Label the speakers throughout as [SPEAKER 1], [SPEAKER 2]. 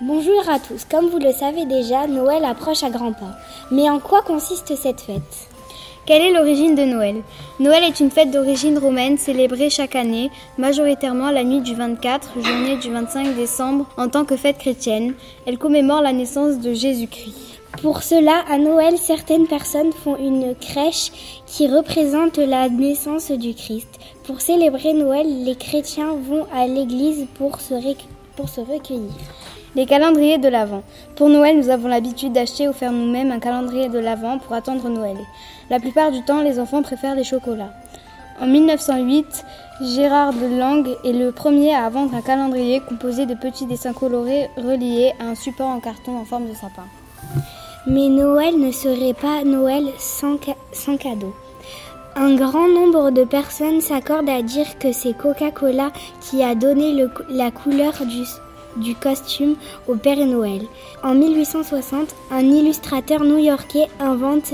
[SPEAKER 1] Bonjour à tous. Comme vous le savez déjà, Noël approche à grands pas. Mais en quoi consiste cette fête?
[SPEAKER 2] Quelle est l'origine de Noël? Noël est une fête d'origine romaine célébrée chaque année, majoritairement la nuit du 24, journée du 25 décembre, en tant que fête chrétienne. Elle commémore la naissance de Jésus-Christ.
[SPEAKER 1] Pour cela, à Noël, certaines personnes font une crèche qui représente la naissance du Christ. Pour célébrer Noël, les chrétiens vont à l'église pour se, pour se recueillir.
[SPEAKER 2] Les calendriers de l'Avent. Pour Noël, nous avons l'habitude d'acheter ou faire nous-mêmes un calendrier de l'Avent pour attendre Noël. La plupart du temps, les enfants préfèrent les chocolats. En 1908, Gérard de Langue est le premier à vendre un calendrier composé de petits dessins colorés reliés à un support en carton en forme de sapin.
[SPEAKER 1] Mais Noël ne serait pas Noël sans, ca sans cadeau. Un grand nombre de personnes s'accordent à dire que c'est Coca-Cola qui a donné la couleur du, du costume au Père Noël. En 1860, un illustrateur new-yorkais invente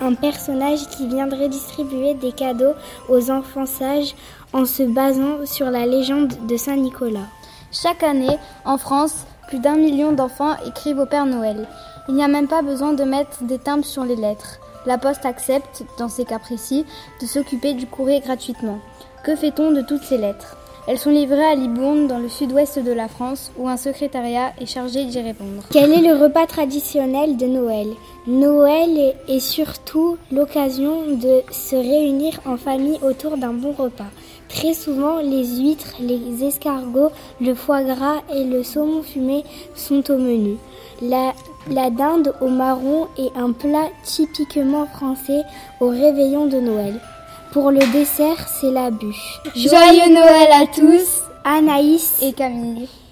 [SPEAKER 1] un personnage qui viendrait distribuer des cadeaux aux enfants sages en se basant sur la légende de Saint Nicolas.
[SPEAKER 2] Chaque année, en France, plus d'un million d'enfants écrivent au Père Noël. Il n'y a même pas besoin de mettre des timbres sur les lettres. La Poste accepte, dans ces cas précis, de s'occuper du courrier gratuitement. Que fait-on de toutes ces lettres? Elles sont livrées à Libourne, dans le sud-ouest de la France, où un secrétariat est chargé d'y répondre.
[SPEAKER 1] Quel est le repas traditionnel de Noël? Noël est surtout l'occasion de se réunir en famille autour d'un bon repas. Très souvent, les huîtres, les escargots, le foie gras et le saumon fumé sont au menu. La, dinde au marron est un plat typiquement français au réveillon de Noël. Pour le dessert, c'est la bûche.
[SPEAKER 2] Joyeux Noël à tous,
[SPEAKER 1] Anaïs
[SPEAKER 2] et Camille.